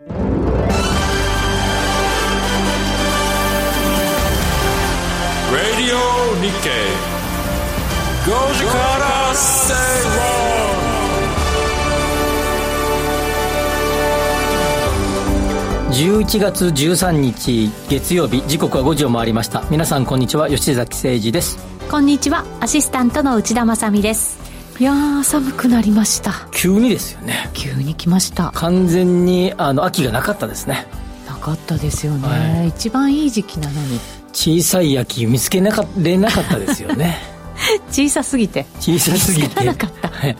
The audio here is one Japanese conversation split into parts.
Radio Nikkei. 5時から正11月13日月曜日時刻は5時を回りました。皆さんこんにちは。吉崎誠二です。こんにちは。アシスタントの内田まさですいやー寒くなりました。急にですよね。急に来ました。完全にあの秋がなかったですね。なかったですよね、はい、一番いい時期なのに。小さい秋見つけなかれなかったですよね。小さすぎて。小さすぎて。なかった、はい、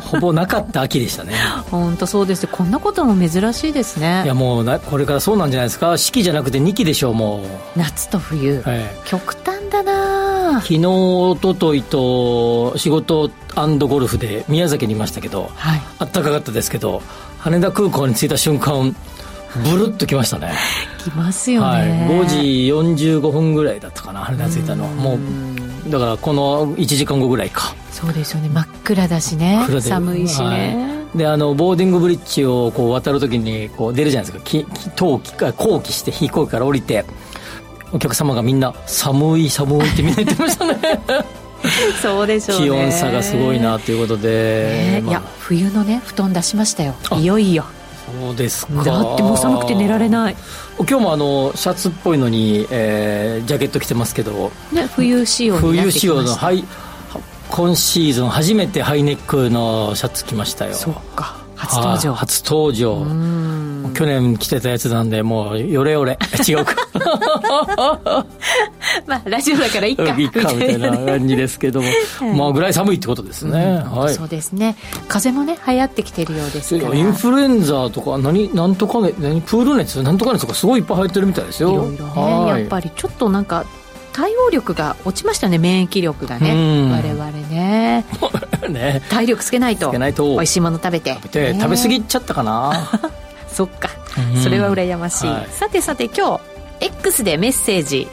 ほぼなかった秋でしたね。本当そうですこんなことも珍しいですね。いやもうなこれからそうなんじゃないですか。四季じゃなくて二季でしょうもう。夏と冬、はい、極端昨日一昨日と仕事ゴルフで宮崎にいましたけど、はい、あったかかったですけど羽田空港に着いた瞬間ブルッときましたね。きますよね、はい、5時45分ぐらいだったかな羽田着いたの。もうだからこの1時間後ぐらいか。そうですよね。真っ暗だしね。寒いしね、はい、であのボーディングブリッジをこう渡るときにこう出るじゃないですか。き冬季か後期して飛行機から降りてお客様がみんな寒い寒いってみんな言ってましたね。そうでしょう、ね、気温差がすごいなということで、ねまあ、いや冬のね布団出しましたよ。いよいよ。そうですか。だってもう寒くて寝られない。今日もあのシャツっぽいのに、えー、ジャケット着てますけど、ね、冬仕様冬仕様のはい今シーズン初めてハイネックのシャツ着ましたよ。そっか初登場。初登場去年着てたやつなんでもうよれよれ。違うか。まあラジオだからいいか。いいかみたいな感じですけども。まあぐらい寒いってことですね、うん、はい、そうですね。風もね流行ってきてるようですから。インフルエンザとか何なんとかね何プール熱なんとか熱とかすごいいっぱい入ってるみたいですよ。いろいろねやっぱりちょっとなんか対応力が落ちましたね免疫力がね。我々ね。ね。体力つけないと美味しいもの食べて。食べて、ね、食べ過ぎちゃったかなそっか。それは羨ましい、はい、さてさて今日 X でメッセージ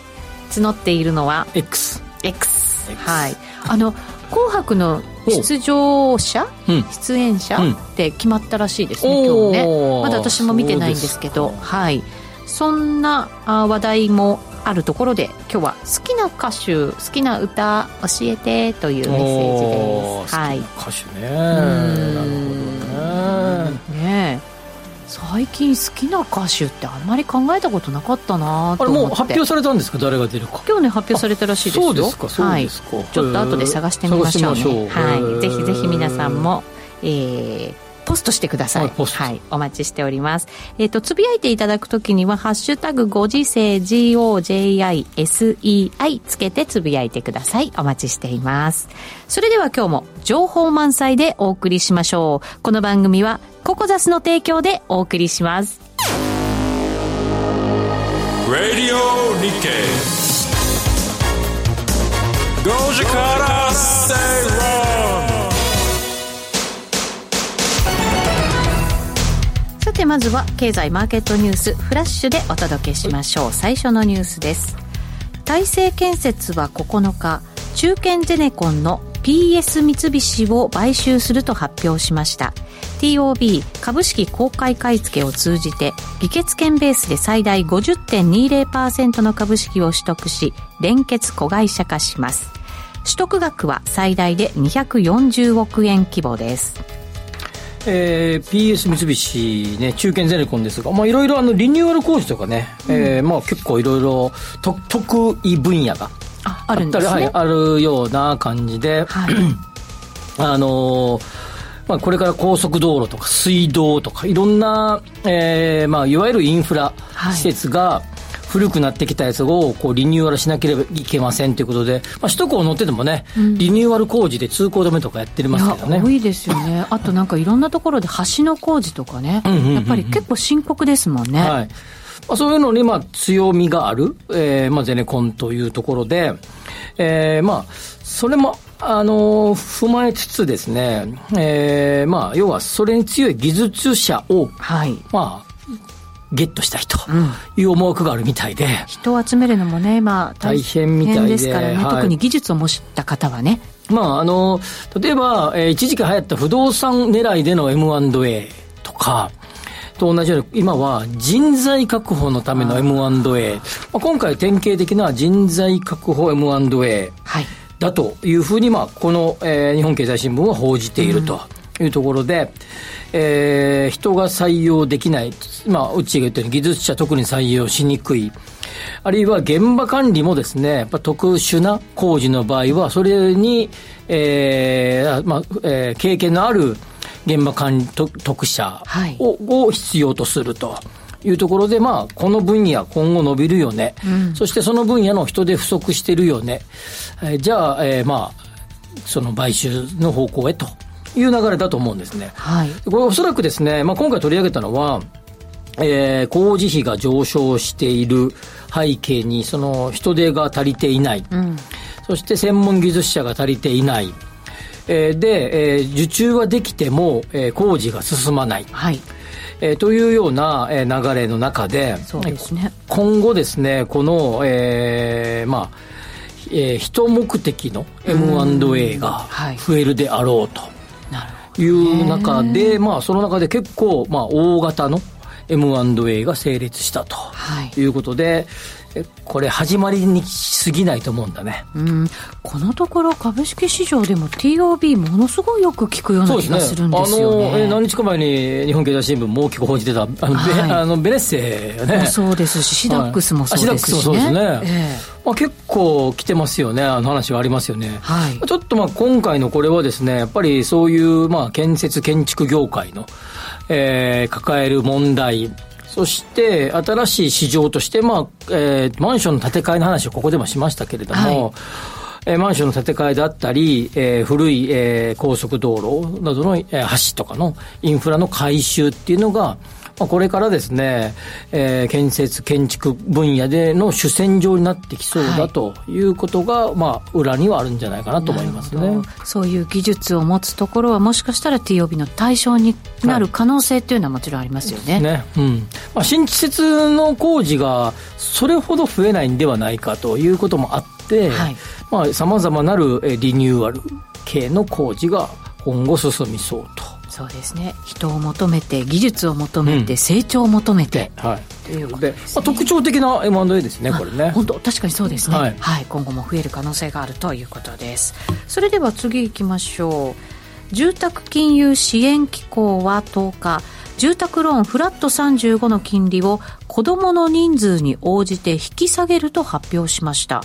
募っているのは X, X はい。あの「紅白」の出場者、うん、出演者、うん、って決まったらしいですね今日ね。まだ私も見てないんですけどはい。そんな話題もあるところで今日は好きな歌手好きな歌教えてというメッセージです。はい歌手ね。なるほどね。ね最近好きな歌手ってあんまり考えたことなかったなと思って。あれもう発表されたんですか？誰が出るか。今日ね発表されたらしいですよ。そうですかそうですか、はい、ちょっと後で探してみましょうね。はい。ぜひぜひ皆さんもえー、ポストしてください。はい、お待ちしております。えっ、ー、と、つぶやいていただくときには、ハッシュタグご時世 GOJISEI つけてつぶやいてください。お待ちしています。それでは今日も情報満載でお送りしましょう。この番組はココザスの提供でお送りします。Radio Nikkei 5時から正論さてまずは経済マーケットニュースフラッシュでお届けしましょう。最初のニュースです。大成建設は9日中堅ゼネコンの PS 三菱を買収すると発表しました。TOB 株式公開買い付けを通じて議決権ベースで最大50.20%の株式を取得し連結子会社化します。取得額は最大で240億円規模です。えー、PS 三菱、ね、中堅ゼネコンですが、まあ、いろいろあのリニューアル工事とかね、うん、えー、まあ、結構いろいろ得意分野がああるんです、ね、はい、あるような感じで、はい、あのーまあ、これから高速道路とか水道とかいろんな、えーまあ、いわゆるインフラ施設が、はい古くなってきたやつをこうリニューアルしなければいけませんということで、まあ、首都高乗っててもね、うん、リニューアル工事で通行止めとかやってますけどね。多いですよね。あとなんかいろんなところで橋の工事とかね、やっぱり結構深刻ですもんね。はいまあ、そういうのにまあ強みがある、えーまあ、ゼネコンというところで、えー、まあそれもあの踏まえつつですね、えーまあ、要はそれに強い技術者を、はい、まあゲットしたいという思惑があるみたいで、うん、人を集めるのもね今大変みたいですからね、はい、特に技術を持った方はね。まああの例えば、えー、一時期流行った不動産狙いでの M&A とかと同じように、今は人材確保のための M&A。まあ、今回典型的な人材確保 M&A だというふうに、まあ、この、えー、日本経済新聞は報じているというところで、うん、えー、人が採用できない。まあ、うちが言ったように技術者特に採用しにくい。あるいは現場管理もですね、やっぱ特殊な工事の場合は、それに、えー、まあ、えー、経験のある現場管理特者をはい、を必要とすると。いうところで、まあ、この分野、今後伸びるよね、うん、そしてその分野の人手不足してるよね、えー、じゃあ、えー、まあ、その買収の方向へという流れだと思うんですね。はい、これおそらくですね、まあ、今回取り上げたのは、えー、工事費が上昇している背景に、その人手が足りていない、うん、そして専門技術者が足りていない、えー、で、えー、受注はできても、えー、工事が進まない。はい。えー、というような、えー、流れの中で、そうですね、今後ですね、この、えー、まあ、えー、人目的の M&A が増えるであろうという中で、まあ、その中で結構、まあ、大型の M&A が成立したとい。うことで、はいこれ始まりに過ぎないと思うんだね、うん、このところ株式市場でも TOB ものすごいよく聞くような気がするんですよね、ね、あの何日か前に日本経済新聞も大きく報じてたあの、はい、あのベネッセね。そうですしシダックスもそうですし、ね、シダックスもそうですね、えー、まあ、結構来てますよね。あの話はありますよね、はい、ちょっとまあ今回のこれはですねやっぱりそういうまあ建設建築業界のえー、抱える問題そして、新しい市場として、まあ、えー、マンションの建て替えの話をここでもしましたけれども、はい。えー、マンションの建て替えであったり、えー、古い、えー、高速道路などの、えー、橋とかのインフラの改修っていうのが、まあ、これからですね、えー、建設、建築分野での主戦場になってきそうだということが、はい、まあ、裏にはあるんじゃないかなと思いますね。そういう技術を持つところは、もしかしたら TOB の対象になる可能性っていうのはもちろんありますよね。はい、ね。うん。まあ、新施設の工事がそれほど増えないんではないかということもあって、はい、まあ、様々なるリニューアル系の工事が今後進みそうと。そうですね。人を求めて技術を求めて、うん、成長を求めて、はい、ということで、ね、まあ、特徴的な M&A ですねこれね。本当確かにそうですね、はい、はい、今後も増える可能性があるということです。それでは次行きましょう。住宅金融支援機構は10日住宅ローンフラット35の金利を子どもの人数に応じて引き下げると発表しました。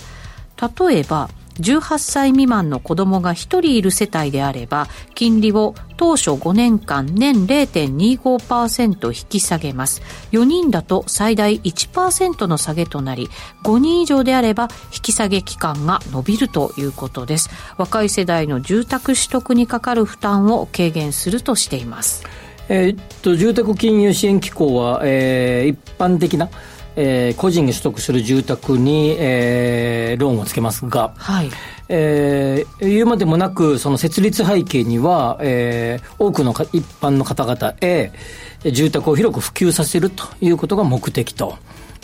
例えば18歳未満の子供が1人いる世帯であれば、金利を当初5年間年0.25%引き下げます。4人だと最大1%の下げとなり、5人以上であれば引き下げ期間が伸びるということです。若い世代の住宅取得にかかる負担を軽減するとしています。え、っと、住宅金融支援機構は、えー、一般的なえー、個人が取得する住宅に、えー、ローンをつけますが、はいえー、言うまでもなく、その設立背景には、えー、多くの一般の方々へ住宅を広く普及させるということが目的と。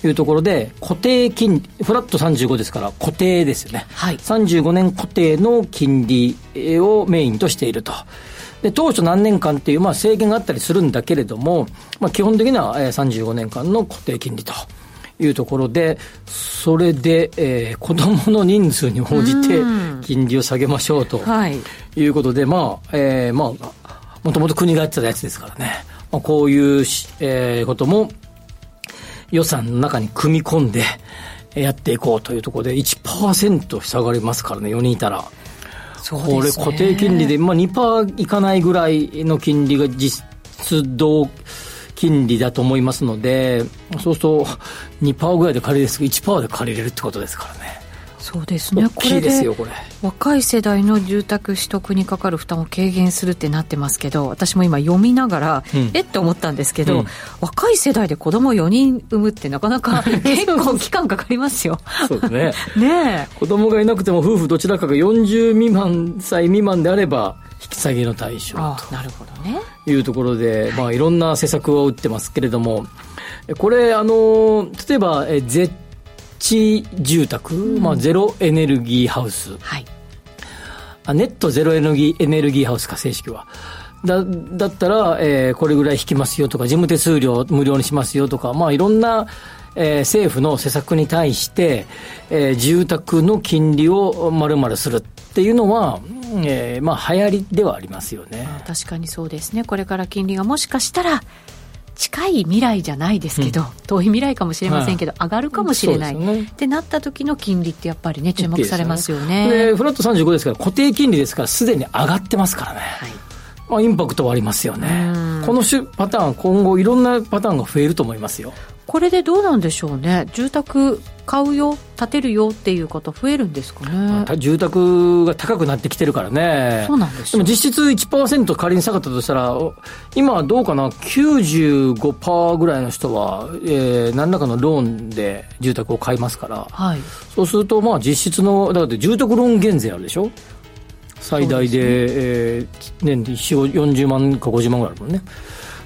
いうところで、固定金利、フラット35ですから固定ですよね。はい、35年固定の金利をメインとしていると。で、当初何年間っていう、まあ制限があったりするんだけれども、まあ基本的には35年間の固定金利と。いうところで、それで、えー、子供の人数に応じて金利を下げましょうとい。うことで、まあ、えー、まあ、もともと国がやってたやつですからね、まあ、こういう、えー、ことも予算の中に組み込んでやっていこうというところで1%下がりますからね、4人いたら。これ固定金利で、まあ2%いかないぐらいの金利が実動金利だと思いますので、そうすると2%ぐらいで借りれるですけど、1%で借りれるってことですからね。そうですね。これ。若い世代の住宅取得にかかる負担を軽減するってなってますけど、私も今読みながら、うん、えって思ったんですけど、うん、若い世代で子供4人産むってなかなか 結構期間かかりますよ。そうですね。ね子供がいなくても夫婦どちらかが40未満、歳未満であれば、引き下げの対象となるほどねいうところで、まあ、いろんな施策を打ってますけれども、これ、あの例えば、え絶地住宅、うん、まあ、ゼロエネルギーハウス、はい、あネットゼロエネルギーエネルギーハウスか、正式は。だだったら、えー、これぐらい引きますよとか、事務手数料無料にしますよとか、まあ、いろんな、えー、政府の施策に対して、えー、住宅の金利をまるまるするっていうのは、えー、まあ流行りではありますよね。確かにそうですね。これから金利がもしかしたら近い未来じゃないですけど、うん、遠い未来かもしれませんけど、はい、上がるかもしれない、ね、ってなった時の金利ってやっぱりね注目されますよね。で、フラット35ですから固定金利ですからすでに上がってますからね。はいまあ、インパクトはありますよね。このパターン、今後いろんなパターンが増えると思いますよ。これでどうなんでしょうね。住宅買うよ、建てるよっていう方増えるんですかね。住宅が高くなってきてるからね。そうなんです、でも実質1%仮に下がったとしたら、今はどうかな、95%ぐらいの人は、えー、何らかのローンで住宅を買いますから、はい、そうすると、まあ実質の、だって住宅ローン減税あるでしょ？最大でで、ねえー、年で40万か50万ぐらいあるもんね。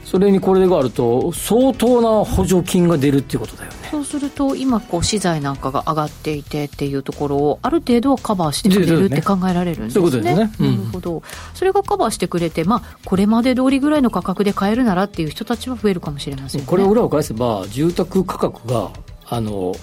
それにこれがあると相当な補助金が出るっていうことだよね。そうすると今こう資材なんかが上がっていてっていうところをある程度はカバーしてくれるって考えられるんですね。そういうことですね、うん、なるほど。それがカバーしてくれてまあこれまで通りぐらいの価格で買えるならっていう人たちは増えるかもしれません、ね、これを裏を返せば住宅価格があの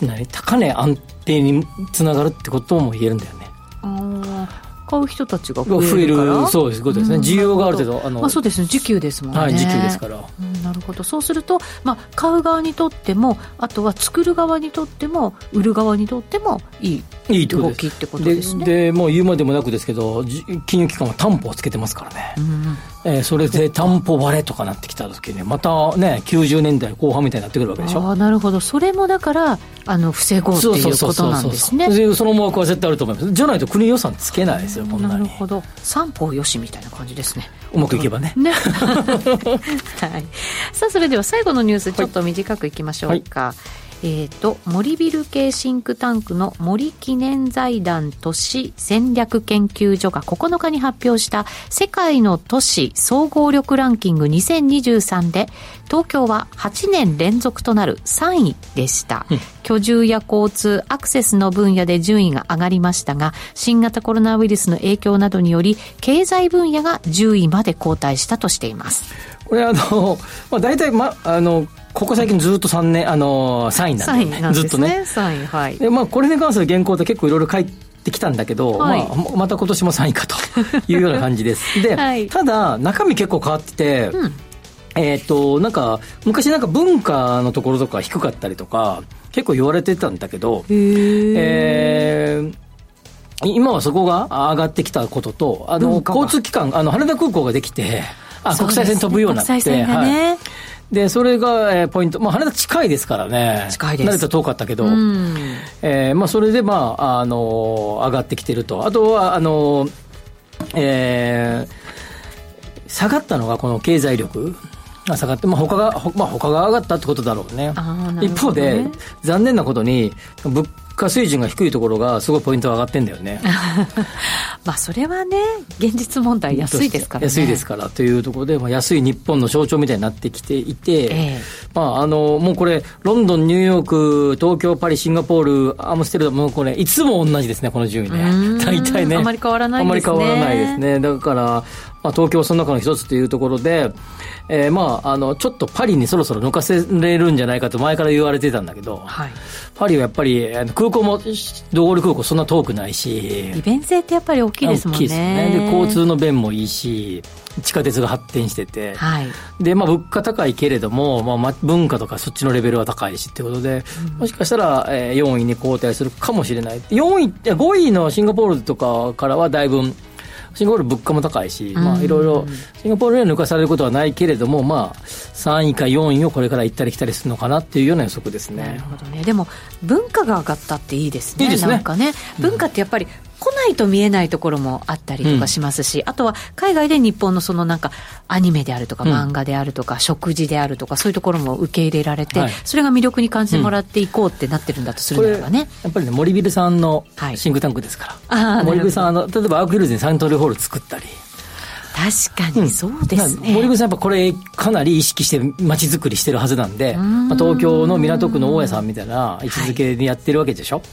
何高値安定につながるってことも言えるんだよね。ああ買う人たちが増えるから。そうです。ことですね、需要がある程度あの、まあ、そうですね。需給ですもんね、はい、需給ですから、うん、なるほど。そうすると、まあ、買う側にとってもあとは作る側にとっても売る側にとってもいいいい動きってことですね。でもう言うまでもなくですけど金融機関は担保をつけてますからね、うんえー、それで担保割れとかなってきた時にまたね90年代後半みたいになってくるわけでしょ？あなるほど。それもだからあの防ごうっていうことなんですね。その思惑は絶対あると思います。じゃないと国予算つけないですよこんなに。なるほど。三方よしみたいな感じですね。うまくいけばね。ね。はい。さあそれでは最後のニュースちょっと短くいきましょうか、はいえーと、森ビル系シンクタンクの森記念財団都市戦略研究所が9日に発表した世界の都市総合力ランキング2023で東京は8年連続となる3位でした、うん、居住や交通アクセスの分野で順位が上がりましたが新型コロナウイルスの影響などにより経済分野が10位まで後退したとしていますこれあの、まあ、大体、ま、あのここ最近ずっと3年、あのー、3位なんで、ね、ずっとね。3位、はい。で、まあ、これに関する原稿って結構いろいろ書いてきたんだけど、はい、まあ、また今年も3位かと いうような感じです。で、はい、ただ、中身結構変わってて、うん、えっ、ー、と、なんか、昔なんか文化のところとか低かったりとか、結構言われてたんだけど、えー、今はそこが上がってきたことと、あの、交通機関、あの、羽田空港ができて、あ、国際線飛ぶようになって、ね、はいで、それが、えー、ポイント。まあ、羽田近いですからね。近いです。慣れた遠かったけど。えー、まあ、それで、まあ、あのー、上がってきてると。あとは、あのー、えー、下がったのがこの経済力。が下がって、まあ、他が、まあ、他が上がったってことだろうね。ね一方で、残念なことに、物価水準が低いところがすごいポイント上がってんだよね。まあそれはね現実問題安いですからね。安いです。から。というところで、まあ、安い日本の象徴みたいになってきていて、ええ、まああのもうこれロンドンニューヨーク東京パリシンガポールアムステルダムこれいつも同じですねこの順位ね。大体ね。あまり変わらないですね。あまり変わらないですね。だからまあ、東京その中の一つというところで、えー、まあ、あの、ちょっとパリにそろそろ抜かせれるんじゃないかと前から言われてたんだけど、はい、パリはやっぱり、空港も、ドゴール空港そんな遠くないし、利便性ってやっぱり大きいですもんね。大きいですね。で、交通の便もいいし、地下鉄が発展してて、はい、で、まあ、物価高いけれども、まあ、文化とかそっちのレベルは高いしってことで、うん、もしかしたら、えー、4位に後退するかもしれない。4位、5位のシンガポールとかからはだいぶ、シンガポール物価も高いし、まあ、いろいろ、シンガポールには抜かされることはないけれども、まあ、3位か4位をこれから行ったり来たりするのかなっていうような予測ですね。なるほどね。でも、文化が上がったっていいですね。いいですね。なんかね、文化ってやっぱり、来ないと見えないところもあったりとかしますし、うん、あとは海外で日本のそのなんかアニメであるとか漫画であるとか、食事であるとかそういうところも受け入れられて、はい、それが魅力に感じてもらっていこうってなってるんだとするならばね、やっぱりね森ビルさんのシンクタンクですから、はい、森ビルさんの例えばアークヒルズにサントリーホール作ったり。確かにそうですね、うん、森口さんやっぱこれかなり意識して街づくりしてるはずなんでまあ、東京の港区の大家さんみたいな位置づけでやってるわけでしょ、はい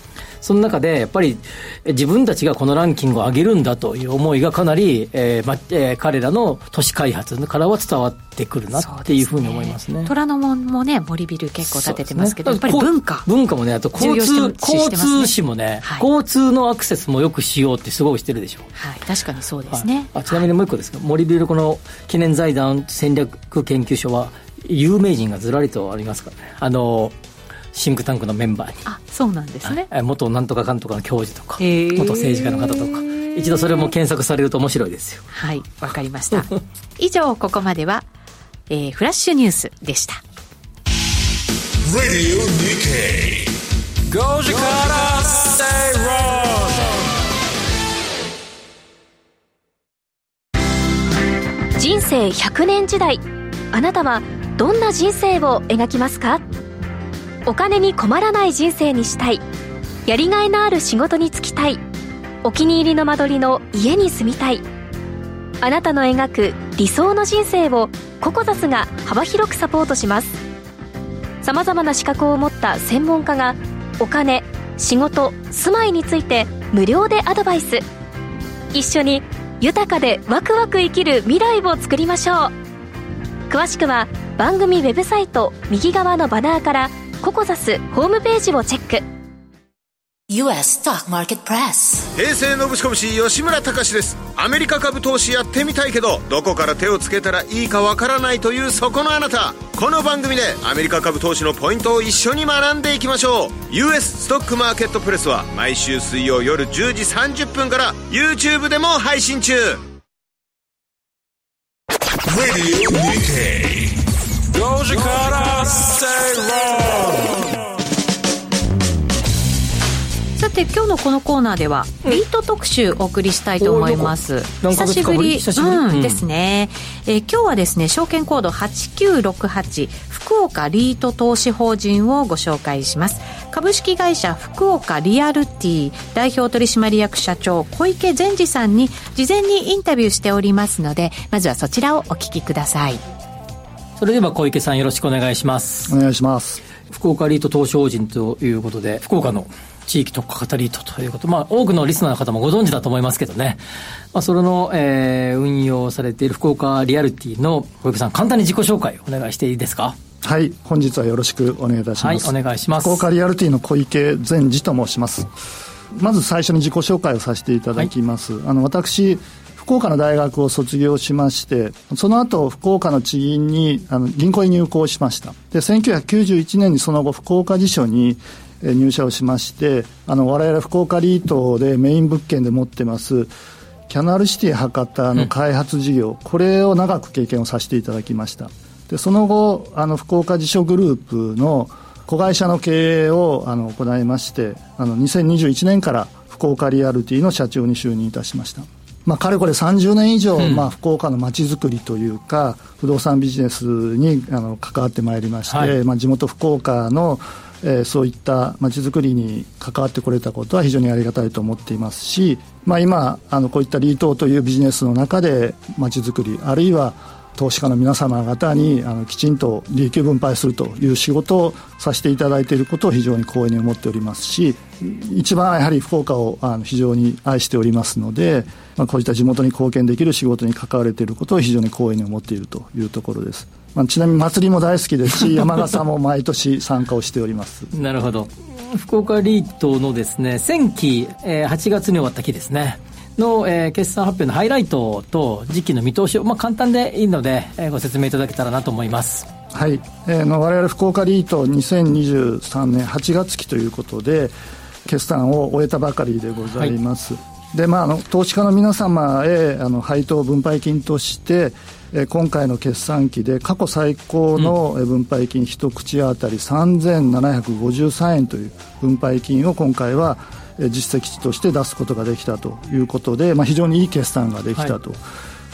その中でやっぱり自分たちがこのランキングを上げるんだという思いがかなり、えーまえー、彼らの都市開発からは伝わってくるなっていうふうに思いますね。虎ノ門もね、森ビル結構建ててますけど、ね、やっぱり文化。文化もね、あと交通、ね、交通史もね、はい、交通のアクセスもよくしようってすごいしてるでしょう。はい、確かにそうですね。あちなみにもう一個ですけど、森ビルこの記念財団戦略研究所は、有名人がずらりとありますからね。あの、シンクタンクのメンバーに。あ、そうなんですね。元なんとかかんとかの教授とか、元政治家の方とか。一度それも検索されると面白いですよ。はい、わかりました。以上、ここまでは、えー、フラッシュニュースでした。Radio Nikkei 5時から人生100年時代あなたはどんな人生を描きますか？お金に困らない人生にしたい。やりがいのある仕事に就きたい。お気に入りの間取りの家に住みたい。あなたの描く理想の人生をココザスが幅広くサポートします。さまざまな資格を持った専門家がお金仕事住まいについて無料でアドバイス。一緒に豊かでワクワク生きる未来を作りましょう。詳しくは番組ウェブサイト右側のバナーからココザスホームページをチェック。US Stock Market Press 平成のぶしこぶし吉村隆です。アメリカ株投資やってみたいけどどこから手をつけたらいいかわからないというそこのあなた。この番組でアメリカ株投資のポイントを一緒に学んでいきましょう。US ストックマーケットプレスは毎週水曜夜10時30分から YouTube でも配信中。Radio Nikkei 5時から Stay Wrong さて今日のこのコーナーでは、ビート特集お送りしたいと思います、久しぶり。うん、ですね、えー、今日はですね証券コード8968福岡リート投資法人をご紹介します。株式会社福岡リアルティ代表取締役社長小池善治さんに事前にインタビューしておりますのでまずはそちらをお聞きくださいそれでは小池さんよろしくお願いしますお願いします福岡リート投資法人ということで福岡の地域特化型リートということ、まあ、多くのリスナーの方もご存知だと思いますけどね、まあ、それの、えー、運用されている福岡リアルティの小池さん、簡単に自己紹介お願いしていいですか？はい、本日はよろしくお願いいたします。はい、お願いします。福岡リアルティの小池善治と申します。まず最初に自己紹介をさせていただきます。はい、あの、私、福岡の大学を卒業しまして、その後、福岡の地銀に、あの、銀行に入行しました。で、1991年にその後、福岡辞書に、入社をしましてあの我々福岡リートでメイン物件で持ってますキャナルシティ博多の開発事業、うん、これを長く経験をさせていただきました。でその後あの福岡辞書グループの子会社の経営をあの行いましてあの2021年から福岡リアルティの社長に就任いたしましたまあ、かれこれ30年以上、うん、まあ、福岡のまちづくりというか不動産ビジネスにあの関わってまいりまして、はい、まあ、地元福岡のえー、そういったまちづくりに関わってこれたことは非常にありがたいと思っていますし、まあ、今あのこういったリートというビジネスの中でまちづくりあるいは投資家の皆様方にあのきちんと利益を分配するという仕事をさせていただいていることを非常に光栄に思っておりますし一番やはり福岡をあの非常に愛しておりますので、まあ、こういった地元に貢献できる仕事に関われていることを非常に光栄に思っているというところです。まあ、ちなみに祭りも大好きですし 山笠も毎年参加をしております。なるほど。福岡リートのですね前期、えー、8月に終わった期ですねの、えー、決算発表のハイライトと時期の見通しを、まあ、簡単でいいので、えー、ご説明いただけたらなと思います。はい、えー、の我々福岡リート2023年8月期ということで決算を終えたばかりでございます、はい、でまあ、あの投資家の皆様へあの配当分配金としてえ今回の決算期で過去最高の分配金一口当たり3753円という分配金を今回は実績として出すことができたということで、まあ、非常にいい決算ができたと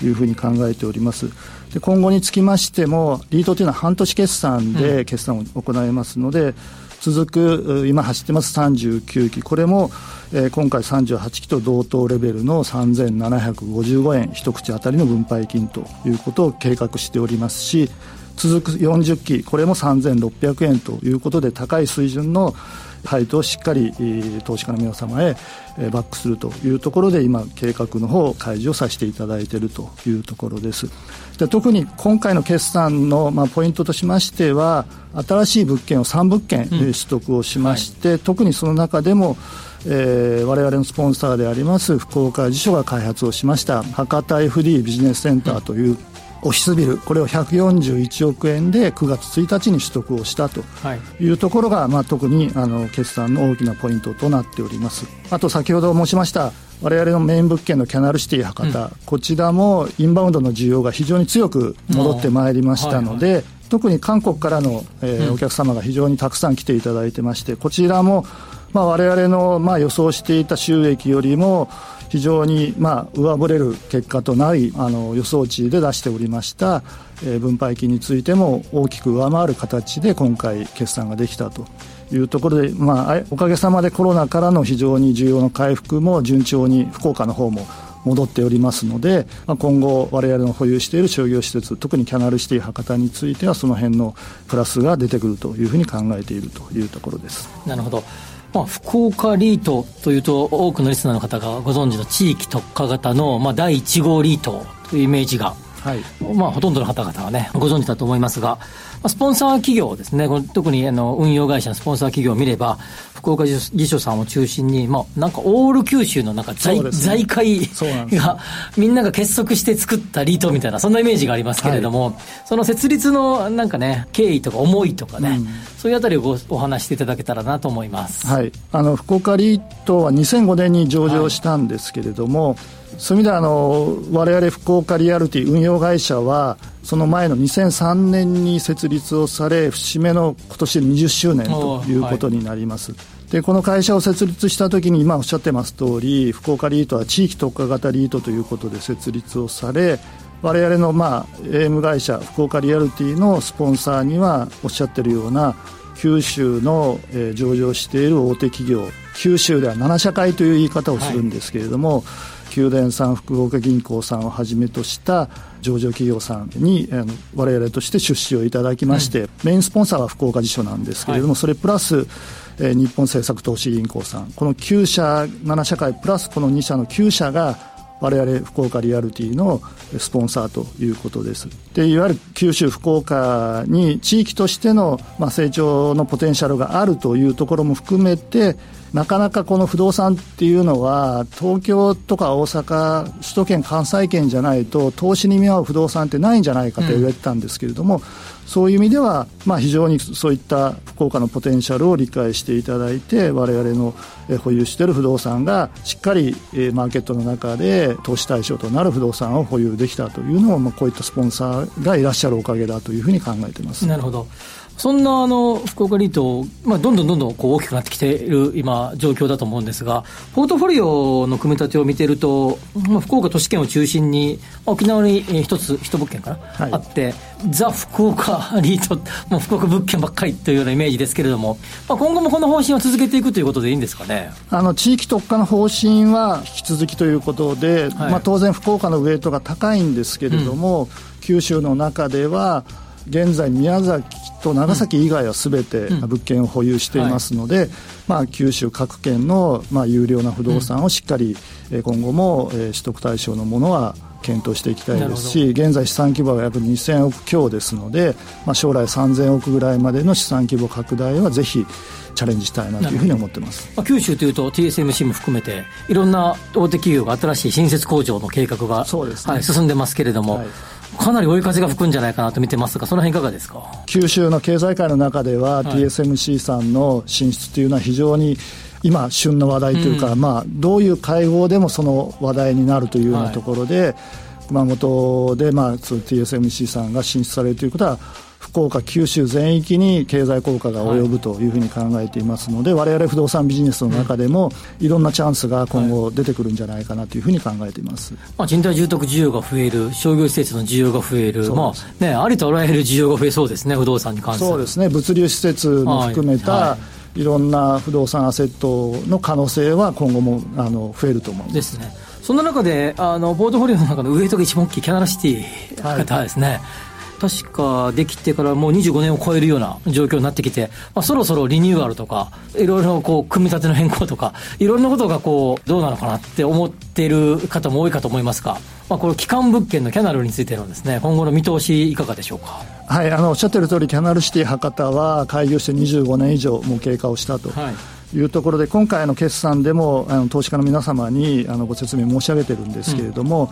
いうふうに考えております。で今後につきましても、リードというのは半年決算で決算を行いますので、うん続く今走ってます39期これも、えー、今回38期と同等レベルの3755円一口当たりの分配金ということを計画しておりますし続く40期これも3600円ということで高い水準の配当をしっかり投資家の皆様へバックするというところで今計画の方を開示をさせていただいているというところです。で特に今回の決算のまあポイントとしましては新しい物件を3物件取得をしまして、うんはい、特にその中でもえー、我々のスポンサーであります福岡辞書が開発をしました博多 FD ビジネスセンターというオフィスビルこれを141億円で9月1日に取得をしたとい。うところが、はい、まあ、特にあの決算の大きなポイントとなっております。あと先ほど申しました我々のメイン物件のキャナルシティ博多、うん、こちらもインバウンドの需要が非常に強く戻ってまいりましたので、はいはい、特に韓国からの、えー、お客様が非常にたくさん来ていただいてましてこちらもまあ、我々のまあ予想していた収益よりも非常にまあ上振れる結果となりあの予想値で出しておりました、え、分配金についても大きく上回る形で今回決算ができたというところで、まあ、おかげさまでコロナからの非常に需要の回復も順調に福岡の方も戻っておりますので、まあ、今後我々の保有している商業施設特にキャナルシティ博多についてはその辺のプラスが出てくるというふうに考えているというところです。なるほど。まあ、福岡リートというと多くのリスナーの方がご存知の地域特化型の、まあ、第1号リートというイメージが、はい。まあ、ほとんどの方々はねご存知だと思いますがスポンサー企業ですね、特にあの運用会社のスポンサー企業を見れば、福岡辞書さんを中心に、まあ、なんかオール九州のなんか財,、ね、財界が、みんなが結束して作ったリートみたいな、そんなイメージがありますけれども、はい、その設立のなんかね、経緯とか思いとかね、うん、そういうあたりをごお話していただけたらなと思います。はい、あの福岡リートは2005年に上場したんですけれども、はいそういう意味ではあの我々福岡リアルティ運用会社はその前の2003年に設立をされ節目の今年20周年ということになります、はい、でこの会社を設立した時に今おっしゃってます通り福岡リートは地域特化型リートということで設立をされ我々のまあ AM 会社福岡リアルティのスポンサーにはおっしゃってるような九州の、えー、上場している大手企業九州では7社会という言い方をするんですけれども、はい九電さん福岡銀行さんをはじめとした上場企業さんに我々として出資をいただきまして、うん、メインスポンサーは福岡辞書なんですけれども、はい、それプラス、えー、日本政策投資銀行さん。この9社7社会プラスこの2社の9社が我々福岡リアルティのスポンサーということです。でいわゆる九州福岡に地域としての、まあ、成長のポテンシャルがあるというところも含めてなかなかこの不動産っていうのは東京とか大阪首都圏関西圏じゃないと投資に見合う不動産ってないんじゃないかと言われてたんですけれども、うん、そういう意味では、まあ、非常にそういった福岡のポテンシャルを理解していただいて我々の保有している不動産がしっかりマーケットの中で投資対象となる不動産を保有できたというのも、まあ、こういったスポンサーがいらっしゃるおかげだというふうに考えています。なるほどそんなあの福岡リート、まあ、どんどんどんどんこう大きくなってきている今、状況だと思うんですが、ポートフォリオの組み立てを見てると、まあ、福岡都市圏を中心に、沖縄に一つ、一物件かな、はい、あって、ザ・福岡リート、もう福岡物件ばっかりというようなイメージですけれども、まあ、今後もこの方針を続けていくということでいいんですかね？あの地域特化の方針は引き続きということで、はい、まあ、当然、福岡のウエイトが高いんですけれども、うん、九州の中では、現在宮崎と長崎以外はすべて物件を保有していますので、まあ、九州各県のまあ有料な不動産をしっかり今後も取得対象のものは検討していきたいですし現在資産規模は約2000億強ですので、まあ、将来3000億ぐらいまでの資産規模拡大はぜひチャレンジしたいなというふうに思ってます、まあ、九州というと TSMC も含めていろんな大手企業が新しい新設工場の計画が、ね、はい、進んでますけれども、はいかなり追い風が吹くんじゃないかなと見てますが、その辺いかがですか？九州の経済界の中では、TSMC さんの進出というのは非常に今、旬の話題というか、うん、まあ、どういう会合でもその話題になるというようなところで、はい、熊本で、まあ、TSMC さんが進出されるということは、福岡、九州全域に経済効果が及ぶというふうに考えていますので、われわれ不動産ビジネスの中でも、いろんなチャンスが今後出てくるんじゃないかなというふうに考えています、まあ、賃貸住宅需要が増える、商業施設の需要が増える、まあね、ありとあらゆる需要が増えそうですね、不動産に関して。そうですね、物流施設も含めた、はい。はい。いろんな不動産アセットの可能性は今後もあの増えると思います。ですね。そんな中で、あの、ポートフォリオの中のウエイトが一番大きいキャナルシティ。方ですね。はい確かできてからもう25年を超えるような状況になってきて、まあ、そろそろリニューアルとか、いろいろこう、組み立ての変更とか、いろんなことがこう、どうなのかなって思っている方も多いかと思いますが、まあ、この基幹物件のキャナルについてのですね、今後の見通しいかがでしょうか？はい、あのおっしゃってる通り、キャナルシティ博多は開業して25年以上もう経過をしたと。はいいうところで今回の決算でもあの投資家の皆様にあのご説明申し上げてるんですけれども、うん、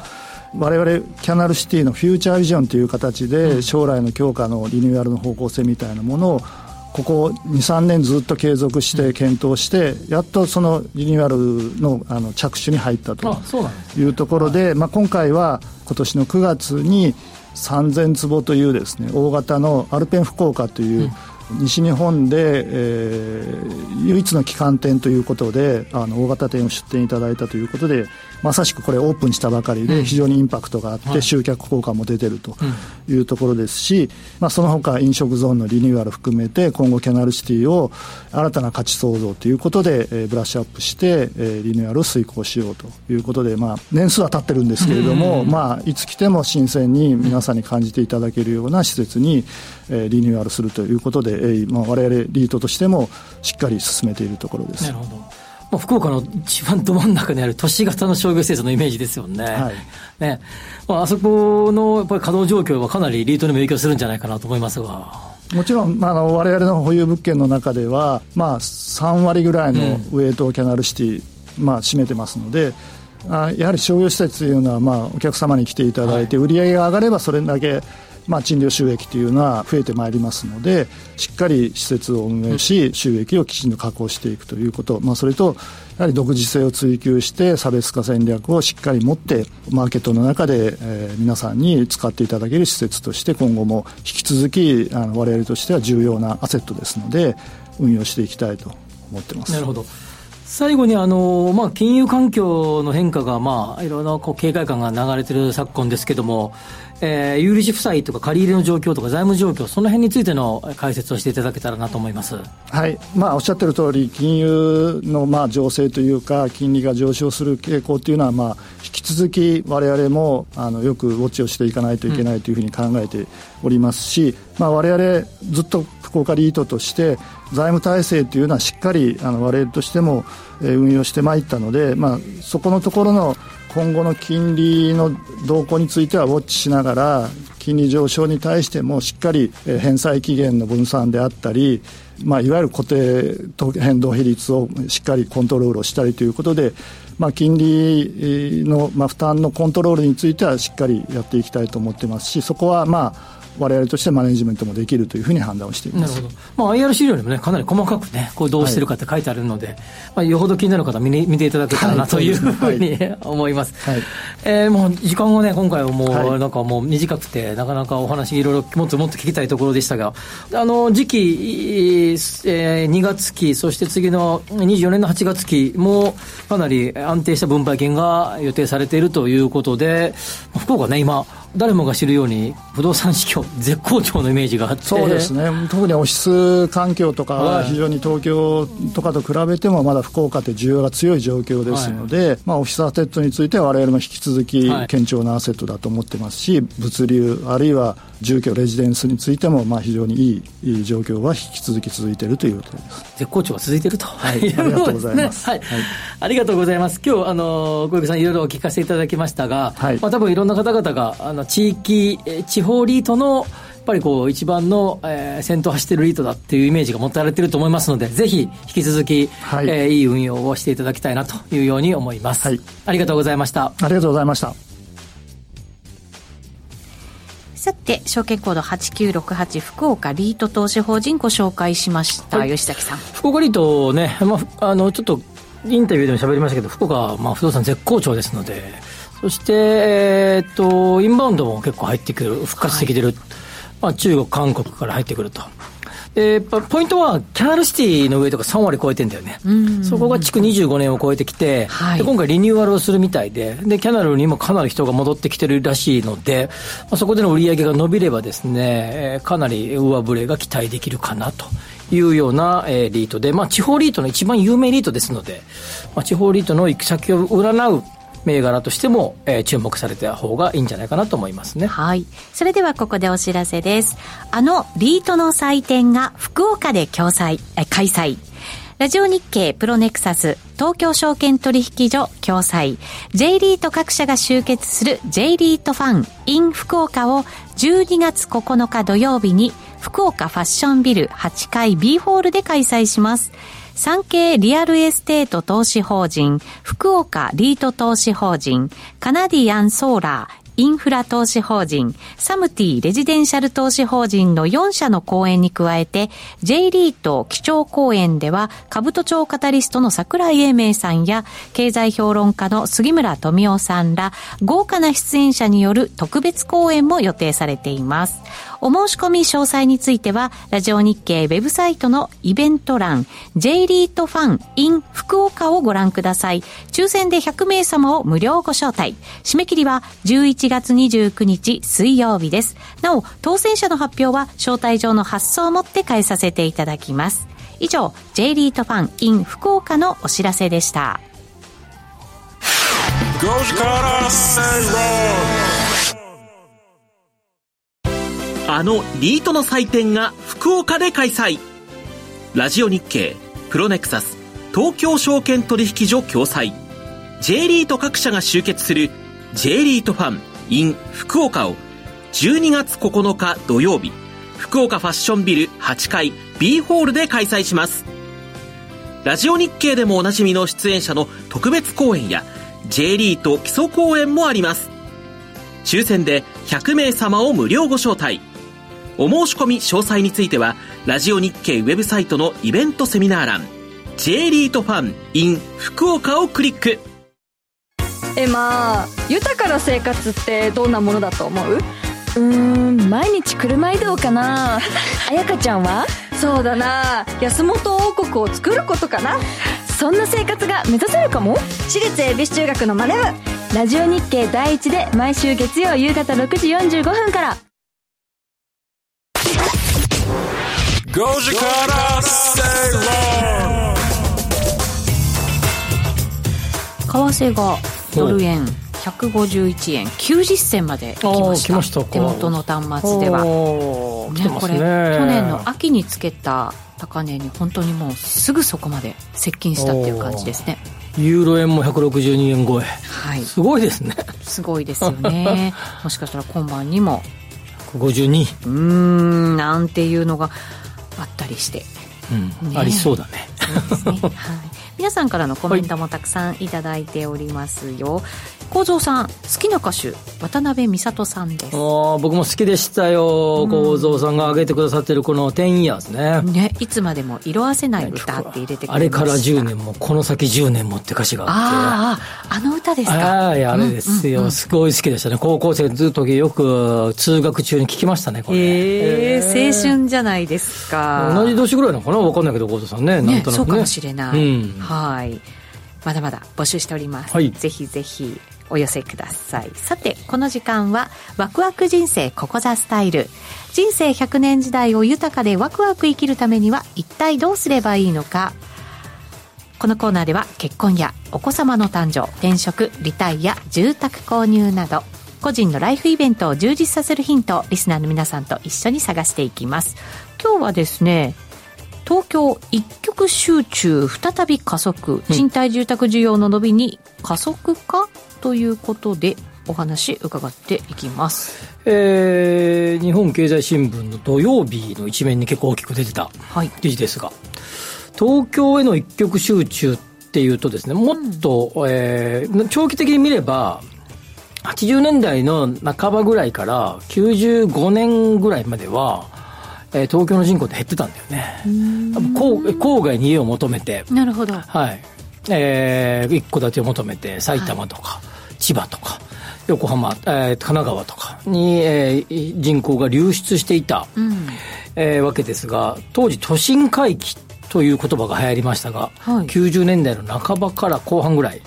我々キャナルシティのフューチャービジョンという形で将来の強化のリニューアルの方向性みたいなものをここ23年ずっと継続して検討してやっとそのリニューアルのあの着手に入ったというところで、まあ、今回は今年の9月に3000坪というですね大型のアルペン福岡という、西日本で、えー、唯一の旗艦店ということであの大型店を出店いただいたということでまさしくこれオープンしたばかりで非常にインパクトがあって集客効果も出てるというところですし、まあ、その他飲食ゾーンのリニューアル含めて今後キャナルシティを新たな価値創造ということで、えー、ブラッシュアップして、えー、リニューアルを遂行しようということで、まあ、年数は経ってるんですけれども、まあ、いつ来ても新鮮に皆さんに感じていただけるような施設に、えー、リニューアルするということで、えーまあ、我々リートとしてもしっかり進めているところです。なるほどまあ、福岡の一番ど真ん中にある都市型の商業施設のイメージですよね。はい、ねまあ、あそこのやっぱり稼働状況はかなりリートにも影響するんじゃないかなと思いますが。もちろん、まあ、あの我々の保有物件の中では、まあ、3割ぐらいのウェイトキャナルシティ、うん、まあ、占めてますので、あやはり商業施設というのは、まあ、お客様に来ていただいて、売り上げが上がればそれだけまあ、賃料収益というのは増えてまいりますのでしっかり施設を運営し収益をきちんと確保していくということ、まあ、それとやはり独自性を追求して差別化戦略をしっかり持ってマーケットの中で、えー、皆さんに使っていただける施設として今後も引き続きあの我々としては重要なアセットですので運用していきたいと思ってます。なるほど。最後にあの、まあ、金融環境の変化が、まあ、いろいろこう警戒感が流れてる昨今ですけれども、えー、有利子負債とか借り入れの状況とか財務状況、その辺についての解説をしていただけたらなと思います、はい。まあ、おっしゃってる通り、金融のまあ情勢というか、金利が上昇する傾向というのは、まあ、引き続きわれわれもあのよくウォッチをしていかないといけないというふうに考えておりますし、われわれずっと福岡リートとして、財務体制というのはしっかりあの我々としても、えー、運用してまいったので、まあ、そこのところの今後の金利の動向についてはウォッチしながら金利上昇に対してもしっかり返済期限の分散であったり、まあ、いわゆる固定と変動比率をしっかりコントロールをしたりということで、まあ、金利の、まあ、負担のコントロールについてはしっかりやっていきたいと思ってますしそこはまあ我々としてマネジメントもできるというふうに判断をしています。なるほど。まあ IR 資料にもね、かなり細かくね、こうどうしてるかって書いてあるので、はい、まあよほど気になる方は見,、見ていただけたらなというふうに、思います。はい、えー、もう時間がね、今回はもう、なんかもう短くて、なかなかお話いろいろもっともっと聞きたいところでしたが、あの、次期、えー、2月期、そして次の24年の8月期も、かなり安定した分配金が予定されているということで、福岡ね、今、誰もが知るように不動産市況絶好調のイメージがあって。そうですね。特にオフィス環境とかは非常に東京とかと比べてもまだ福岡って需要が強い状況ですので、はい、まあ、オフィスアセットについては我々も引き続き堅調なアセットだと思ってますし、物流あるいは住居レジデンスについてもまあ非常にいい状況は引き続き続いているということです。絶好調は続いていると、はい、ありがとうございます、はい、はい、ありがとうございます。今日あの小池さんいろいろお聞かせいただきましたが、はい、まあ、多分いろんな方々があの地域地方リートのやっぱりこう一番の、えー、先頭走ってるリートだっていうイメージが持たれてると思いますのでぜひ引き続き、はい、えー、いい運用をしていただきたいなというように思います、はい、ありがとうございました。ありがとうございましたさて証券コード8968福岡リート投資法人ご紹介しました、はい、吉崎さん。福岡リートね、まあ、あのちょっとインタビューでも喋りましたけど福岡はまあ不動産絶好調ですので。そして、えー、っとインバウンドも結構入ってくる復活してきてる、はい、まあ、中国韓国から入ってくるとえー、ポイントは、キャナルシティの上とか3割超えてんだよね。そこが築25年を超えてきて、はい、で今回リニューアルをするみたいで、で、キャナルにもかなり人が戻ってきてるらしいので、まあ、そこでの売り上げが伸びればですね、えー、かなり上振れが期待できるかなと。いうような、えー、リートで、まあ、地方リートの一番有名リートですので、まあ、地方リートの行く先を占う銘柄としても、えー、注目された方がいいんじゃないかなと思いますね。はい。それではここでお知らせです。あのリートの祭典が福岡で共催、え開催。ラジオ日経プロネクサス東京証券取引所共催 J リート各社が集結する J リートファン in 福岡を12月9日土曜日に福岡ファッションビル8階 B ホールで開催します。産経リアルエステート投資法人、福岡リート投資法人、カナディアンソーラー、インフラ投資法人、サムティレジデンシャル投資法人の4社の講演に加えて、J リート基調講演では、兜町カタリストの櫻井英明さんや、経済評論家の杉村富生さんら、豪華な出演者による特別講演も予定されています。お申し込み詳細については、ラジオ日経ウェブサイトのイベント欄、J リートファン in 福岡をご覧ください。抽選で100名様を無料ご招待。締め切りは11月29日水曜日です。なお、当選者の発表は招待状の発送をもって返させていただきます。以上、J リートファン in 福岡のお知らせでした。あのリートの祭典が福岡で開催ラジオ日経プロネクサス東京証券取引所共催 J リート各社が集結する J リートファン in 福岡を。12月9日土曜日。福岡ファッションビル8階 B ホールで開催します。ラジオ日経でもおなじみの出演者の特別公演や J リート基礎公演もあります。抽選で100名様を無料ご招待。お申し込み詳細についてはラジオ日経ウェブサイトのイベントセミナー欄 J リートファン in 福岡をクリック。えまあ豊かな生活ってどんなものだと思う？うーん毎日車移動かな。彩香ちゃんは？そうだな。安本王国を作ることかな。そんな生活が目指せるかも？私立恵比寿中学のマネ部。ラジオ日経第一で毎週月曜夕方6時45分から。5時から正論為替がドル円151円90銭まで来ました。ました手元の端末では、ね、これ去年の秋につけた高値に本当にもうすぐそこまで接近したっていう感じですね。ユーロ円も162円超え、はい、すごいですね。すごいですよね。もしかしたら今晩にも。152うんなんていうのがあったりして、うんね、ありそうだね。そうですね、はい、皆さんからのコメントもたくさんいただいておりますよ幸三さん好きな歌手渡辺美里さんです。僕も好きでしたよ。幸三、さんが挙げてくださってるこの「10 years ね」ねいつまでも色あせない歌って入れてくれまあれから10年もこの先10年もって歌詞があって。あああの歌ですか。はいあれですよ、うんうんうん、すごい好きでしたね。高校生ずっとよく通学中に聞きましたねこれ。へえ青春じゃないですか。同じ年ぐらいなのかな？分かんないけど幸三さんねねなんとなくね。そうかもしれない、うん、はい。まだまだ募集しております、はい、ぜひぜひお寄せください。さてこの時間はワクワク人生ここザスタイル。人生100年時代を豊かでワクワク生きるためには一体どうすればいいのか。このコーナーでは結婚やお子様の誕生転職リタイア住宅購入など個人のライフイベントを充実させるヒントをリスナーの皆さんと一緒に探していきます。今日はですね東京一極集中再び加速。賃貸住宅需要の伸びに加速かということでお話伺っていきます、えー、日本経済新聞の土曜日の一面に結構大きく出てた記事ですが、はい、東京への一極集中っていうとですねもっと、うん、えー、長期的に見れば80年代の半ばぐらいから95年ぐらいまではえー、東京の人口って減ってたんだよね。郊郊外に家を求めて。なるほど。はい。えー、一戸建てを求めて埼玉とか、はい、千葉とか横浜、えー、神奈川とかに、えー、人口が流出していた、うん、えー、わけですが当時都心回帰という言葉が流行りましたが、はい、90年代の半ばから後半ぐらい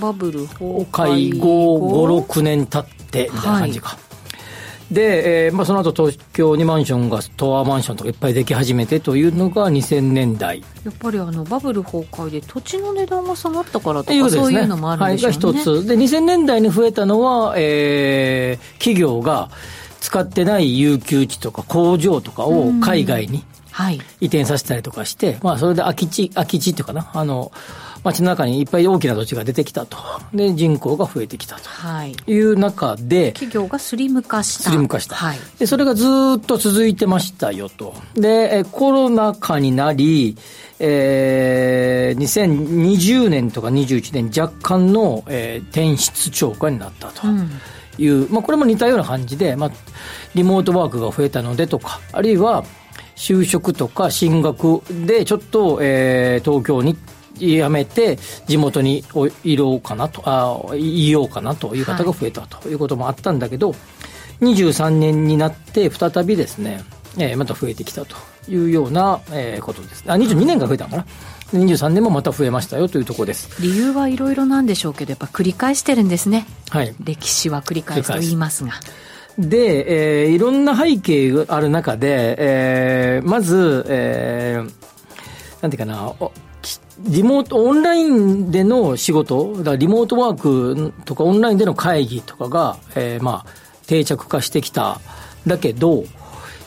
バブル崩壊後。56年経ってみたいな感じか、はいで、えーまあ、その後東京にマンションがタワーマンションとかいっぱいでき始めてというのが2000年代。やっぱりあのバブル崩壊で土地の値段が下がったからとということですね。かそういうのもあるんでしょうね、はい、が一つ。で2000年代に増えたのは、えー企業が使ってない有給地とか工場とかを海外にはい。移転させたりとかして、まあ、それで空き地、空き地っていうかな、あの、街の中にいっぱい大きな土地が出てきたと。で、人口が増えてきたはいという中で、企業がスリム化したスリム化した。はいで、それがずーっと続いてましたよと。で、えコロナ禍になり、えー、2020年とか21年若干の、えー転出超過になったと。いう、まあ、これも似たような感じで、まあ、リモートワークが増えたのでとか、あるいは、就職とか進学で、ちょっと、えー東京に辞めて、地元においろうかなと、あいようかなという方が増えたということもあったんだけど、23年になって、再びですね、えーまた増えてきたというような、えーことです。あ、22年が増えたのかな。23年もまた増えましたよというところです。理由はいろいろなんでしょうけどやっぱ繰り返してるんですねはい。歴史は繰り返すと言いますがで、えーいろんな背景がある中で、えーまず、えーなんていうかな、リモート、オンラインでの仕事、だリモートワークとかオンラインでの会議とかが、えーまあ、定着化してきた。だけど、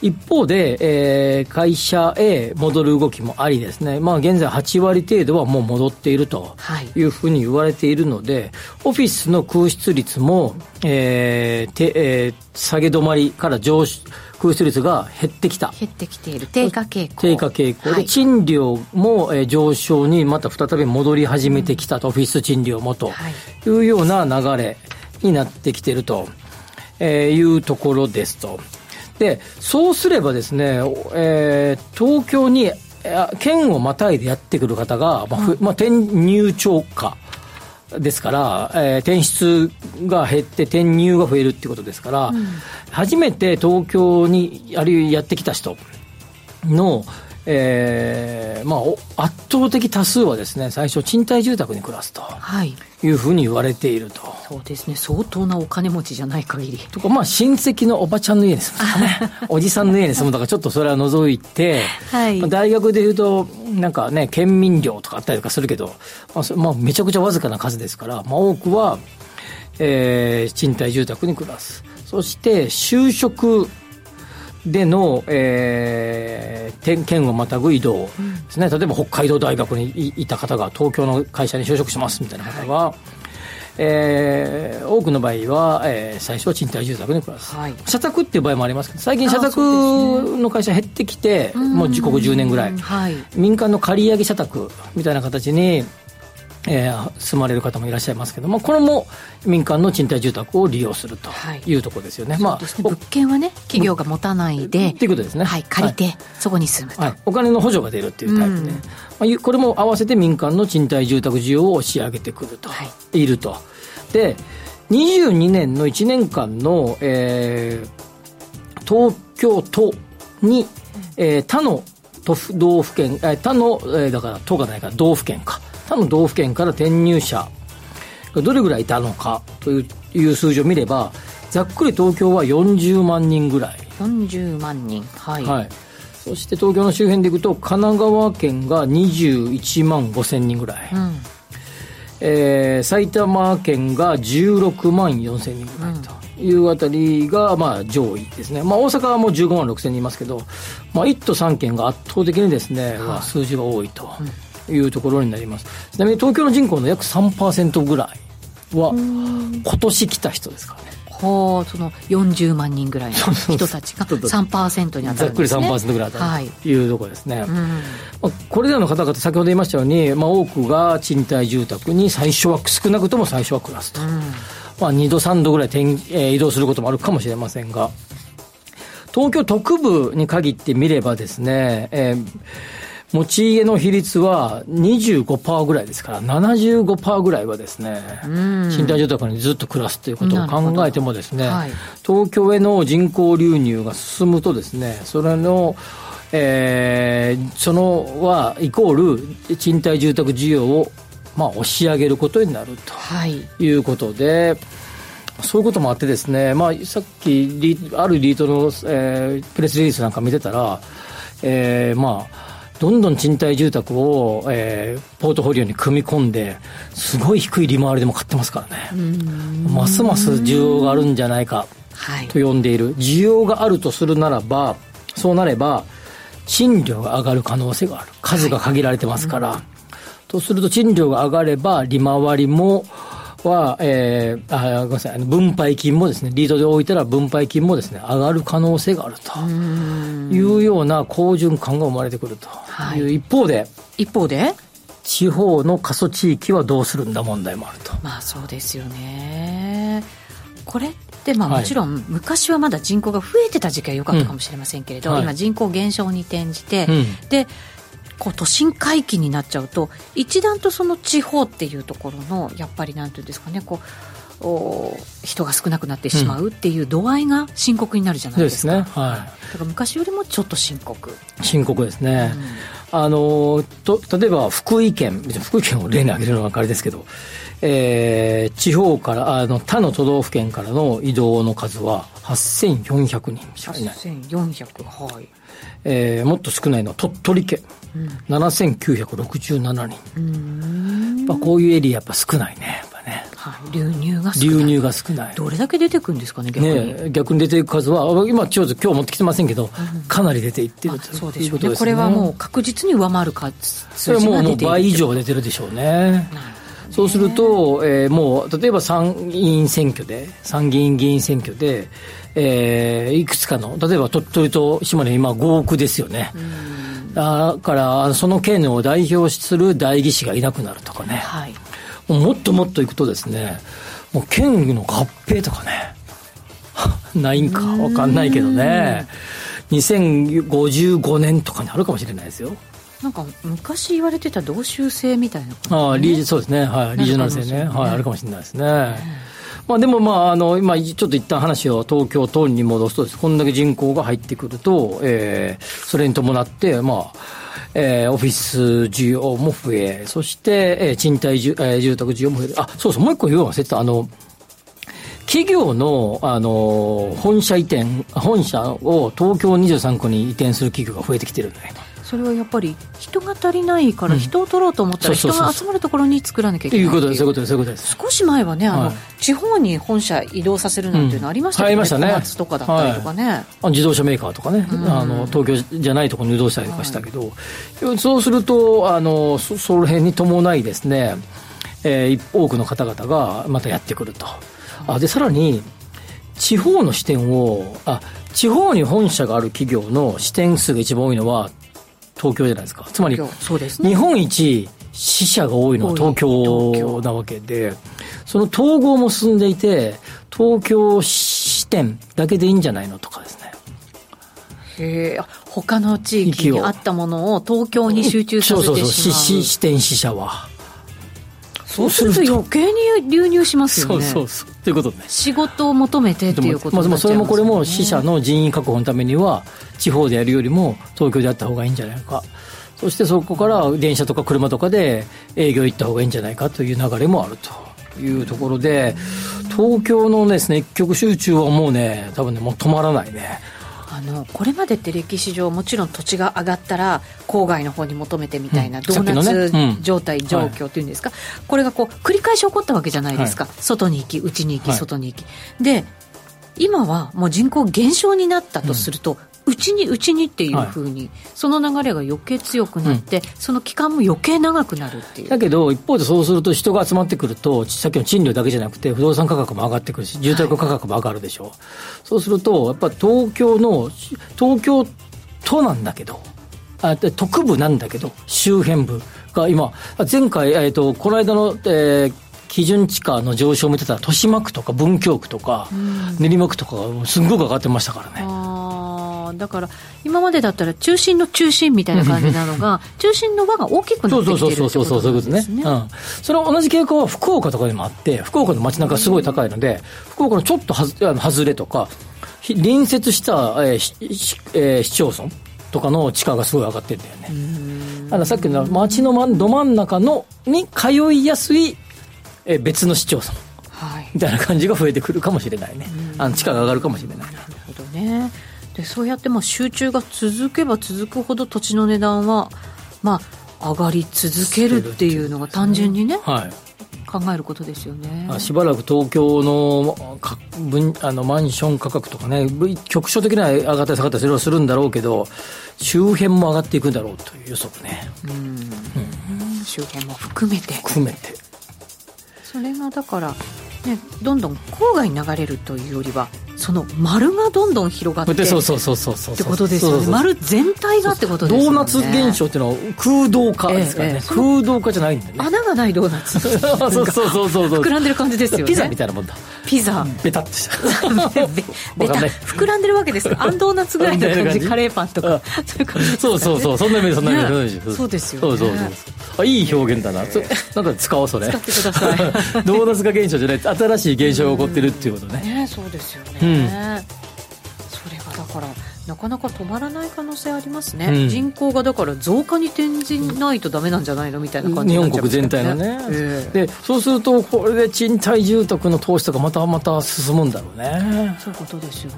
一方で、えー会社へ戻る動きもありですね、まあ現在8割程度はもう戻っているとはいいうふうに言われているので、オフィスの空室率も、えーてえー下げ止まりから上昇空室率が減ってきた。減ってきている。低下傾向。低下傾向。で、はい。賃料も、えー上昇にまた再び戻り始めてきたと、オフィス賃料もと。はい。いうような流れになってきていると、えーいうところですと。で、そうすればですね、えー東京に、えー県をまたいでやってくる方が、まあふまあ、転入超過ですから、えー転出が減って転入が増えるってことですから、初めて東京にあるいはやってきた人の、えーまあ、お圧倒的多数はですね、最初賃貸住宅に暮らすと。はいいうふうに言われていると。そうですね相当なお金持ちじゃない限りとか、まあ、親戚のおばちゃんの家に住むとかね、おじさんの家に住むとか、ちょっとそれは除いて、はいまあ大学でいうと、なんかね、県民寮とかあったりとかするけど、まあそまあ、めちゃくちゃわずかな数ですから、まあ、多くは、えー賃貸住宅に暮らす。そして、就職での、えー、点県をまたぐ移動ですね、例えば北海道大学にいいた方が東京の会社に就職しますみたいな方は、えー多くの場合は、えー最初は賃貸住宅に暮らす、はい。社宅っていう場合もありますけど最近社宅の会社減ってきてもう時刻10年ぐらい。はい。民間の借り上げ社宅みたいな形に、えー住まれる方もいらっしゃいますけどもこれも民間の賃貸住宅を利用するとはい。いうところですよね、まあですね。物件はね企業が持たないでっていうことですね。はい。借りて、そこに住むと、はい、お金の補助が出るっていうタイプで、うん。まあこれも合わせて民間の賃貸住宅需要を押し上げてくると、、はい。ると。で、22年の1年間の、えー東京都に、えー他の都府道府県、えー他の、えーだから都がないから道府県か、他の道府県から転入者がどれぐらいいたのかといういう数字を見れば、ざっくり東京は40万人ぐらい。40万人はい、はい、そして東京の周辺でいくと神奈川県が21万5千人ぐらい、うん。えー埼玉県が16万4千人ぐらいというあたりが、まあ、上位ですね、まあ、大阪はもう15万6千人いますけど、まあ、1都3県が圧倒的にですね、まあ数字が多いというところになります。ちなみに東京の人口の約3%ぐらいは今年来た人ですからね。ほうその40万人ぐらいの人たちがそうそう3%に当たざっくりるんですね3%ぐらい当たはい。るというところですね、うん。まあこれらの方々、先ほど言いましたように、まあ、多くが賃貸住宅に最初は、少なくとも最初は暮らすと。まあ、2度、3度ぐらい転、えー移動することもあるかもしれませんが、東京特部に限ってみればですね、えー持ち家の比率は25%ぐらいですから、75%ぐらいはですね、賃貸住宅にずっと暮らすということを考えてもですね、はい東京への人口流入が進むとですね、それの、えーそのは、イコール賃貸住宅需要を、まあ、押し上げることになると。はいいうことで、そういうこともあってですね、まあ、さっきリ、あるリートの、えー、プレスリリースなんか見てたら、えー、まあ、どんどん賃貸住宅を、えー、ポートフォリオに組み込んで、すごい低い利回りでも買ってますからね。ますます需要があるんじゃないか、と呼んでいる。需要があるとするならば、そうなれば、賃料が上がる可能性がある。数が限られてますから。はい、とすると、賃料が上がれば、利回りも、は、えー、あごめんなさい、分配金もですね、リードで置いたら分配金もですね、上がる可能性があるというような好循環が生まれてくると。い。う一方で、一方で？地方の過疎地域はどうするんだ問題もあると。まあそうですよね。これってまあもちろん昔はまだ人口が増えてた時期は良かったかもしれませんけれど、うん。はい、今人口減少に転じて、うん、でこう都心回帰になっちゃうと一段とその地方っていうところのやっぱりなんていうんですかねこうお人が少なくなってしまうっていう度合いが深刻になるじゃないですか、うん、ですね、はい、だから昔よりもちょっと深刻。深刻ですね、うん、あのと例えば福井県福井県を例に挙げるのはあれですけどえー、地方からあの他の都道府県からの移動の数は8400人しかいない。8400はい。えー、もっと少ないのは鳥取県、うん、7967人、まあ、こういうエリアやっぱ少ないねやっぱね、はい、流入が少ない。流入が少ない。どれだけ出てくるんですかね逆に。ね逆に出ていく数は今ちょうど今日持ってきてませんけど、うん、かなり出ていってるとそうでしょうね、ね、これはもう確実に上回る数数字が出ているもう倍以上出てるでしょうね、そうすると、えー、もう例えば参議院選挙で参議院議員選挙で、えー、いくつかの例えば鳥取と島根今5億ですよね、だからその県を代表する代議士がいなくなるとかね、はい、もっともっといくとですねもう県の合併とかね。ないんか分かんないけどね。2055年とかにあるかもしれないですよ。なんか昔言われてた同州制みたいな、ね、ああリーそうですね。はい。リージョナル制ね、はい、あるかもしれないですね、まあ、でも、まあ、あの今、ちょっと一旦話を東京等に戻すとです、こんだけ人口が入ってくると、えー、それに伴って、まあえー、オフィス需要も増え、そして、えー、賃貸住,、えー、住宅需要も増え。あ、そうそう、もう一個言うの忘れてた。あの、企業の、あの、本社移転、本社を東京23区に移転する企業が増えてきてるんだけど。それはやっぱり人が足りないから人を取ろうと思ったら人が集まるところに作らなきゃいけないという。ことですそういうことですそういうことです。少し前はねあの、はい、地方に本社移動させるなんていうのありましたけどね、うん、ねとかだったりとかね、はい、自動車メーカーとかね、うん、あの東京じゃないところに移動したりとかしたけど、はい、そうするとあのそその辺に伴いですね、えー、多くの方々がまたやってくると。あでさらに地方の支店をあ地方に本社がある企業の支店数が一番多いのは東京じゃないですか。つまり、そうですね、日本一死者が多いのは東京なわけで、その統合も進んでいて、東京支店だけでいいんじゃないのとかですね。へえ、他の地域にあったものを東京に集中させてしまう。そうそうそう、支店支社は。そうすると余計に流入しますよね。そうそうそう。ということね。仕事を求めてっていうことまあ、それもこれも死者の人員確保のためには、地方でやるよりも東京でやった方がいいんじゃないか。そしてそこから電車とか車とかで営業行った方がいいんじゃないかという流れもあるというところで、東京のですね、一極集中はもうね、多分ね、もう止まらないね。あのこれまでって歴史上もちろん土地が上がったら郊外の方に求めてみたいな、ドーナツ状態、状況っていうんですか、これがこう繰り返し起こったわけじゃないですか、外に行き内に行き、外に行き。で今はもう人口減少になったとすると、うちにうちにっていうふうに、はい、その流れが余計強くなって、うん、その期間も余計長くなるっていう。だけど一方でそうすると人が集まってくるとさっきの賃料だけじゃなくて不動産価格も上がってくるし住宅価格も上がるでしょ。う、はい、そうするとやっぱ東京の東京都なんだけどあ特部なんだけど周辺部が今前回、えーと、この間の、えー基準地価の上昇を見てたら豊島区とか文京区とか練馬区とかがすごく上がってましたからね。だから今までだったら中心の中心みたいな感じなのが 中心の輪が大きくなってきてるってことですね。そうそうそうそうそういうことですね、うん、それは同じ傾向は福岡とかにもあって福岡の街中すごい高いので、福岡のちょっとはずあの外れとか隣接した、えーしえー、市町村とかの地価がすごい上がってるんだよねあのさっきの街のど真ん中のに通いやすい、えー、別の市町村はいみたいな感じが増えてくるかもしれないね、あの地価が上がるかもしれないなるほどねでそうやってまあ集中が続けば続くほど土地の値段はまあ上がり続けるっていうのが単純にね、はい、考えることですよね。しばらく東京のか分あのマンション価格とかね局所的には上がったり下がったりそれはするんだろうけど周辺も上がっていくんだろうという予測ね。うん、うん、周辺も含めて。含めて。それがだからね、どんどん郊外に流れるというよりはその丸がどんどん広がってそうそうそうそうそう。ってことですよね。丸全体がってことですよね。ドーナツ現象っていうのは空洞化ですからね、ええ、空洞化じゃないんだよね。穴がないドーナツ。そうそうそうそう。膨らんでる感じですよね。ピザみたいなもんだ。ピザ。ベタッとした。ベタ。膨らんでるわけですあんドーナツぐらいの感じ。カレーパンとか。そうそうそうそう。そんなイメージそんなイメージ、そうですよ、ね、そうそうそう。あいい表現だな。なんか使おうそれ。使ってください。ドーナツ化現象じゃない。新しい現象が起こってるっていうことね。ねそうですよね、うん。だからなかなか止まらない可能性ありますね、うん、人口がだから増加に転じないとだめなんじゃないのみたいな感じね、日本国全体のね、えー、でそうするとこれで賃貸住宅の投資とかまたまた進むんだろうね。そういうことですよね、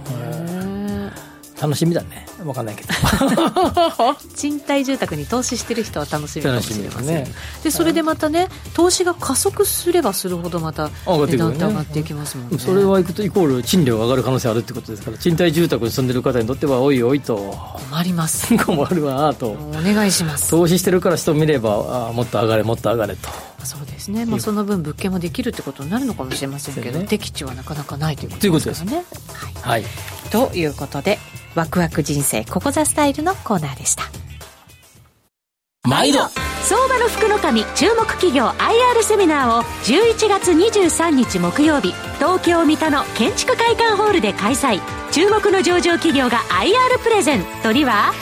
楽しみだね。分かんないけど。賃貸住宅に投資してる人は楽しみかもしれません。ね。でそれでまたね投資が加速すればするほどまた値段って上がっていきますもんね。それはいくとイコール賃料が上がる可能性あるってことですから賃貸住宅に住んでる方にとってはおいおいと。困ります。困るわと。お願いします。投資してるから人見ればあもっと上がれもっと上がれと。そうですね、まあ、その分物件もできるってことになるのかもしれませんけど、ね、敵地はなかなかないということですからね。はい、はい、ということでワクワク人生ここザスタイルのコーナーでした。毎度。相場の福の神注目企業 IR セミナーを11月23日木曜日。東京三田の建築会館ホールで開催。注目の上場企業が IR プレゼントには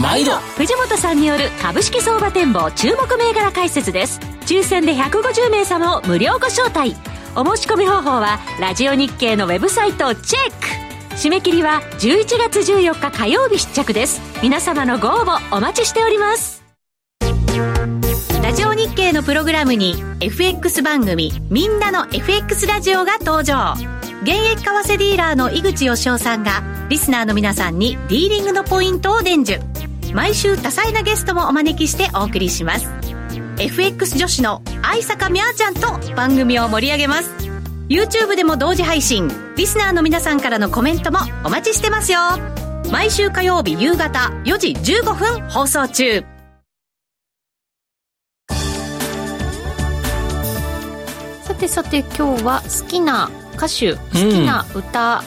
毎度。藤本さんによる株式相場展望注目銘柄解説です。抽選で150名様を無料ご招待。お申し込み方法はラジオ日経のウェブサイトをチェック締め切りは11月14日火曜日出着です。皆様のご応募お待ちしております。ラジオ日経のプログラムに FX 番組みんなの FX ラジオが登場。現役為替ディーラーの井口義雄さんがリスナーの皆さんにディーリングのポイントを伝授。毎週多彩なゲストもお招きしてお送りします。FX 女子の愛坂みゃーちゃんと番組を盛り上げます。YouTube でも同時配信。リスナーの皆さんからのコメントもお待ちしてますよ。毎週火曜日夕方4時15分放送中。さてさて今日は好きな歌手好きな歌、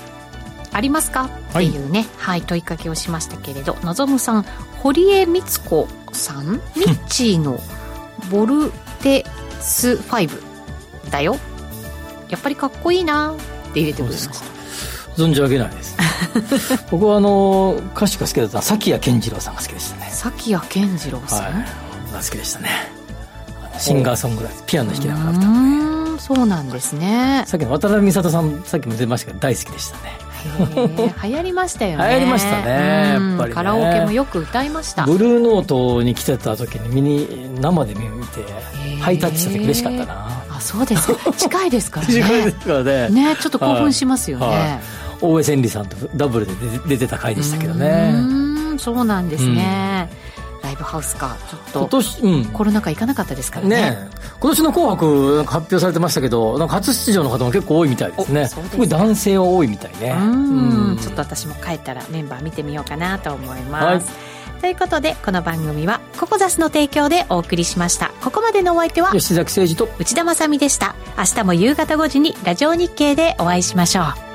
うん、ありますか？っていうね、はい、問いかけをしましたけれど。のぞむさん堀江光子さん？ミッチーのボルテス5だよやっぱりかっこいいなって入れてくれました存じ上げないです。僕はあの歌手が好きだった崎谷健次郎さんが好きでしたね。崎谷健次郎さん、はい、が好きでしたね。シンガーソングライターピアノ弾きながら歌うそうなんですね。さっきの渡辺美里さんさっきも出ましたけど大好きでしたね 流行りましたよね。流行りましたねやっぱり、ね、カラオケもよく歌いました。ブルーノートに来てた時に見に生で見てハイタッチした時嬉しかったな。あそうですか。近いですからね。近いですからね。ねちょっと興奮しますよね、はい。はい、大江千里さんとダブルで出てた回でしたけどね。うんそうなんですね、うん。ライブハウスかちょっと今年、うん、コロナ禍行かなかったですからね。ね今年の「紅白」発表されてましたけどなんか初出場の方も結構多いみたいですね。すごい男性は多いみたいね。うん。ちょっと私も帰ったらメンバー見てみようかなと思います、はい。ということでこの番組はココザスの提供でお送りしました。ここまでのお相手は吉崎誠二と内田まさでした。明日も夕方5時にラジオ日経でお会いしましょう